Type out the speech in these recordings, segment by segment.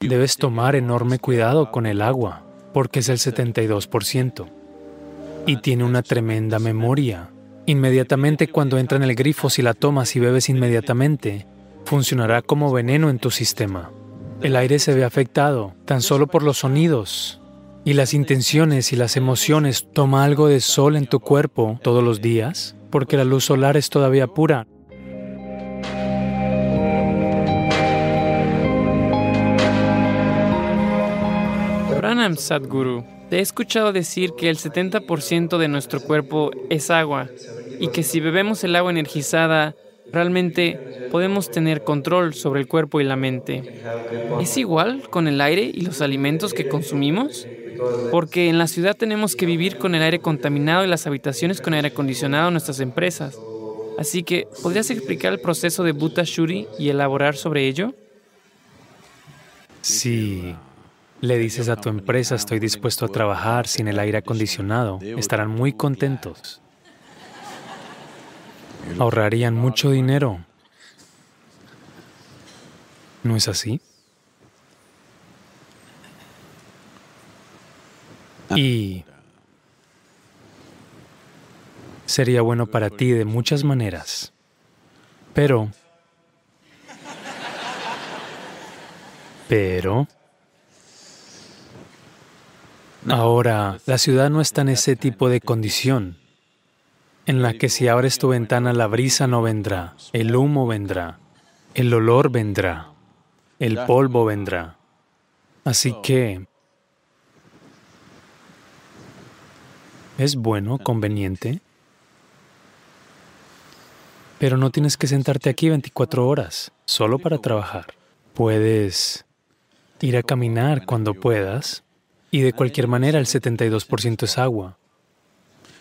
Debes tomar enorme cuidado con el agua, porque es el 72%. Y tiene una tremenda memoria. Inmediatamente cuando entra en el grifo, si la tomas y bebes inmediatamente, funcionará como veneno en tu sistema. El aire se ve afectado tan solo por los sonidos. Y las intenciones y las emociones, toma algo de sol en tu cuerpo todos los días, porque la luz solar es todavía pura. Sadhguru, te he escuchado decir que el 70% de nuestro cuerpo es agua y que si bebemos el agua energizada, realmente podemos tener control sobre el cuerpo y la mente. ¿Es igual con el aire y los alimentos que consumimos? Porque en la ciudad tenemos que vivir con el aire contaminado y las habitaciones con aire acondicionado en nuestras empresas. Así que, ¿podrías explicar el proceso de Bhuta Shuri y elaborar sobre ello? Si le dices a tu empresa estoy dispuesto a trabajar sin el aire acondicionado, estarán muy contentos. Ahorrarían mucho dinero. ¿No es así? Y sería bueno para ti de muchas maneras. Pero, pero, ahora la ciudad no está en ese tipo de condición en la que si abres tu ventana la brisa no vendrá, el humo vendrá, el olor vendrá, el polvo vendrá. Así que es bueno, conveniente, pero no tienes que sentarte aquí 24 horas solo para trabajar. Puedes ir a caminar cuando puedas y de cualquier manera el 72% es agua.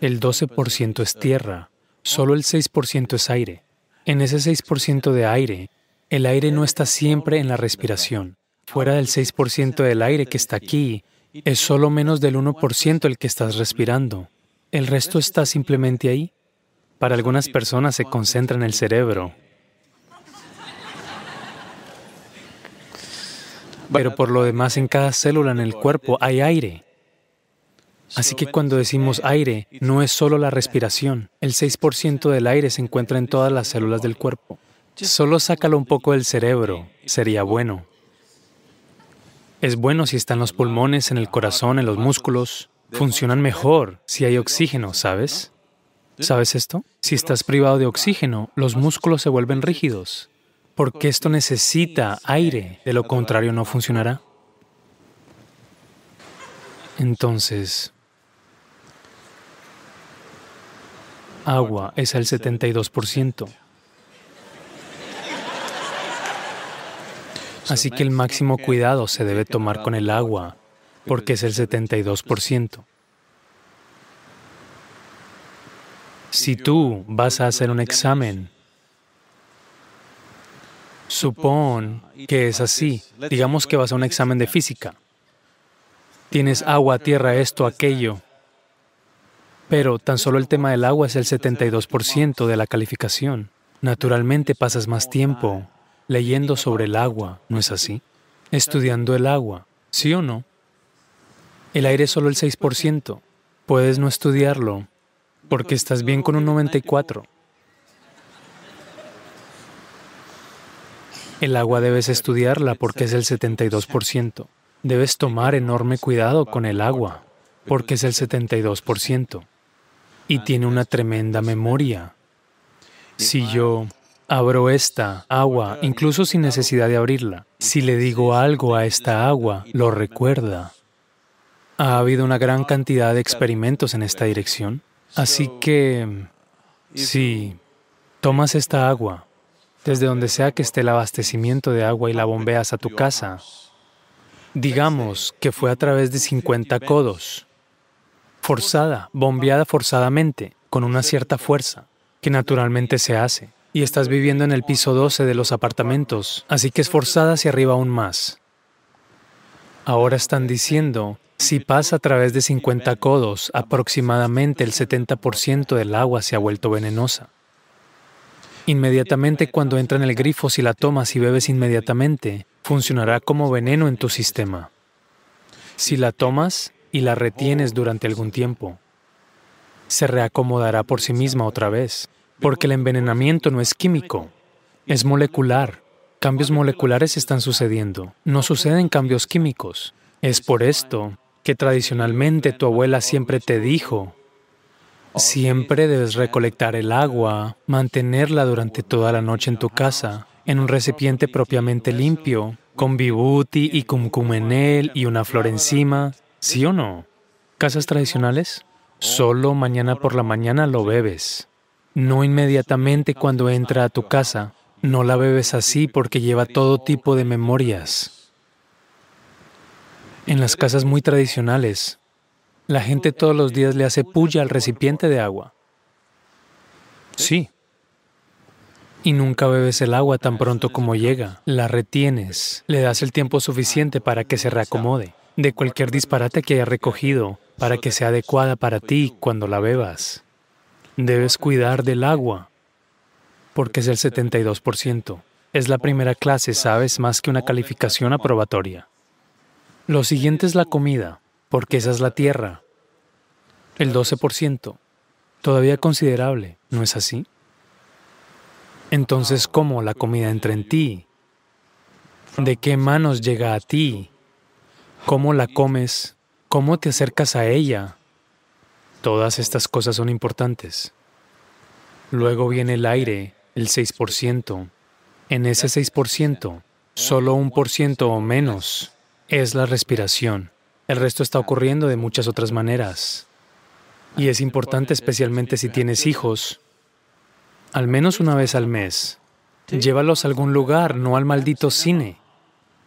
El 12% es tierra, solo el 6% es aire. En ese 6% de aire, el aire no está siempre en la respiración. Fuera del 6% del aire que está aquí, es solo menos del 1% el que estás respirando. El resto está simplemente ahí. Para algunas personas se concentra en el cerebro. Pero por lo demás, en cada célula en el cuerpo hay aire. Así que cuando decimos aire, no es solo la respiración. El 6% del aire se encuentra en todas las células del cuerpo. Solo sácalo un poco del cerebro, sería bueno. Es bueno si están los pulmones, en el corazón, en los músculos. Funcionan mejor si hay oxígeno, ¿sabes? ¿Sabes esto? Si estás privado de oxígeno, los músculos se vuelven rígidos, porque esto necesita aire, de lo contrario no funcionará. Entonces, agua es el 72%. Así que el máximo cuidado se debe tomar con el agua, porque es el 72%. Si tú vas a hacer un examen, supón que es así, digamos que vas a un examen de física, tienes agua, tierra, esto, aquello, pero tan solo el tema del agua es el 72% de la calificación. Naturalmente pasas más tiempo leyendo sobre el agua, ¿no es así? Estudiando el agua, ¿sí o no? El aire es solo el 6%. Puedes no estudiarlo porque estás bien con un 94%. El agua debes estudiarla porque es el 72%. Debes tomar enorme cuidado con el agua porque es el 72% y tiene una tremenda memoria. Si yo abro esta agua, incluso sin necesidad de abrirla, si le digo algo a esta agua, lo recuerda. Ha habido una gran cantidad de experimentos en esta dirección. Así que, si tomas esta agua, desde donde sea que esté el abastecimiento de agua y la bombeas a tu casa, digamos que fue a través de 50 codos, forzada, bombeada forzadamente, con una cierta fuerza, que naturalmente se hace. Y estás viviendo en el piso 12 de los apartamentos, así que es forzada hacia arriba aún más. Ahora están diciendo, si pasa a través de 50 codos, aproximadamente el 70% del agua se ha vuelto venenosa. Inmediatamente cuando entra en el grifo, si la tomas y bebes inmediatamente, funcionará como veneno en tu sistema. Si la tomas y la retienes durante algún tiempo, se reacomodará por sí misma otra vez, porque el envenenamiento no es químico, es molecular. Cambios moleculares están sucediendo, no suceden cambios químicos. Es por esto que tradicionalmente tu abuela siempre te dijo, siempre debes recolectar el agua, mantenerla durante toda la noche en tu casa, en un recipiente propiamente limpio, con vibuti y cum en él y una flor encima, ¿sí o no? ¿Casas tradicionales? Solo mañana por la mañana lo bebes. No inmediatamente cuando entra a tu casa. No la bebes así porque lleva todo tipo de memorias. En las casas muy tradicionales, la gente todos los días le hace puya al recipiente de agua. Sí, y nunca bebes el agua tan pronto como llega. La retienes, le das el tiempo suficiente para que se reacomode de cualquier disparate que haya recogido para que sea adecuada para ti cuando la bebas. Debes cuidar del agua porque es el 72%. Es la primera clase, sabes, más que una calificación aprobatoria. Lo siguiente es la comida, porque esa es la tierra. El 12%. Todavía considerable, ¿no es así? Entonces, ¿cómo la comida entra en ti? ¿De qué manos llega a ti? ¿Cómo la comes? ¿Cómo te acercas a ella? Todas estas cosas son importantes. Luego viene el aire, el 6%. En ese 6%, solo un por ciento o menos es la respiración. El resto está ocurriendo de muchas otras maneras. Y es importante especialmente si tienes hijos, al menos una vez al mes. Llévalos a algún lugar, no al maldito cine.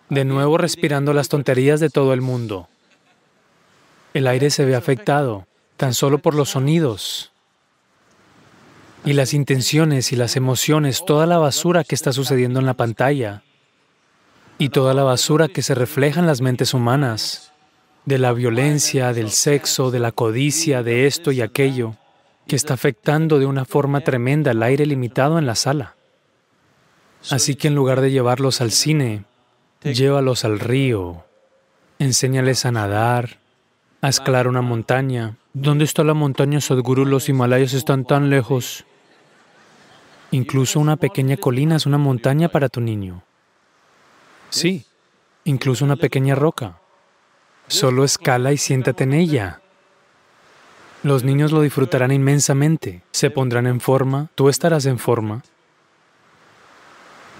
De nuevo respirando las tonterías de todo el mundo. El aire se ve afectado tan solo por los sonidos. Y las intenciones y las emociones, toda la basura que está sucediendo en la pantalla y toda la basura que se refleja en las mentes humanas, de la violencia, del sexo, de la codicia, de esto y aquello que está afectando de una forma tremenda el aire limitado en la sala. Así que en lugar de llevarlos al cine, llévalos al río, enséñales a nadar, a escalar una montaña. ¿Dónde está la montaña Sadhguru? Los Himalayas están tan lejos. Incluso una pequeña colina es una montaña para tu niño. Sí, incluso una pequeña roca. Solo escala y siéntate en ella. Los niños lo disfrutarán inmensamente, se pondrán en forma, tú estarás en forma.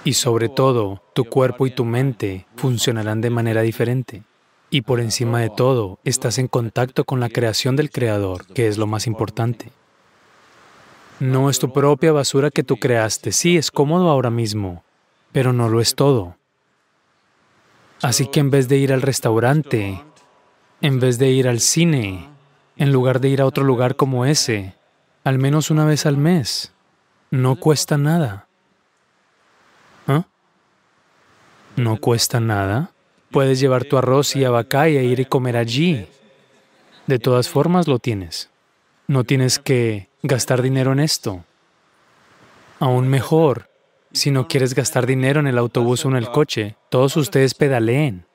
Y sobre todo, tu cuerpo y tu mente funcionarán de manera diferente. Y por encima de todo, estás en contacto con la creación del Creador, que es lo más importante. No es tu propia basura que tú creaste. Sí, es cómodo ahora mismo, pero no lo es todo. Así que en vez de ir al restaurante, en vez de ir al cine, en lugar de ir a otro lugar como ese, al menos una vez al mes. No cuesta nada. ¿Ah? ¿No cuesta nada? Puedes llevar tu arroz y abacá y ir y comer allí. De todas formas lo tienes. No tienes que gastar dinero en esto. Aún mejor, si no quieres gastar dinero en el autobús o en el coche, todos ustedes pedaleen.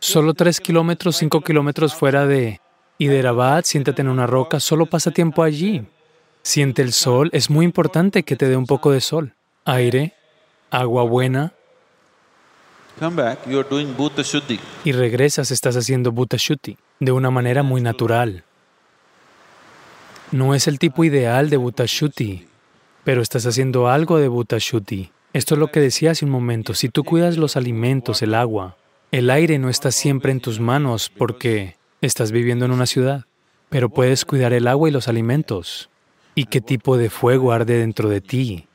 Solo tres kilómetros, cinco kilómetros fuera de y de Rabat, siéntate en una roca, solo pasa tiempo allí. Siente el sol, es muy importante que te dé un poco de sol. Aire, agua buena. Y regresas, estás haciendo Bhuta Shuddhi de una manera muy natural. No es el tipo ideal de Bhuta Shuddhi, pero estás haciendo algo de Bhuta Shuddhi. Esto es lo que decía hace un momento. Si tú cuidas los alimentos, el agua, el aire no está siempre en tus manos porque Estás viviendo en una ciudad, pero puedes cuidar el agua y los alimentos. ¿Y qué tipo de fuego arde dentro de ti?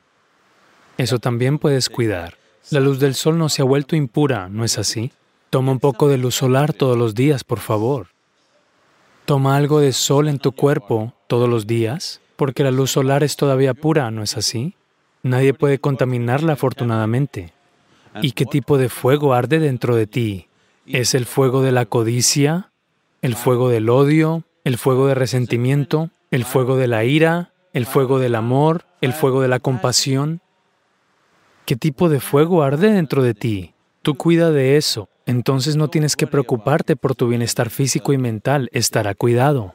Eso también puedes cuidar. La luz del sol no se ha vuelto impura, ¿no es así? Toma un poco de luz solar todos los días, por favor. Toma algo de sol en tu cuerpo todos los días, porque la luz solar es todavía pura, ¿no es así? Nadie puede contaminarla afortunadamente. ¿Y qué tipo de fuego arde dentro de ti? ¿Es el fuego de la codicia? el fuego del odio, el fuego de resentimiento, el fuego de la ira, el fuego del amor, el fuego de la compasión. ¿Qué tipo de fuego arde dentro de ti? Tú cuida de eso. Entonces no tienes que preocuparte por tu bienestar físico y mental, estará cuidado.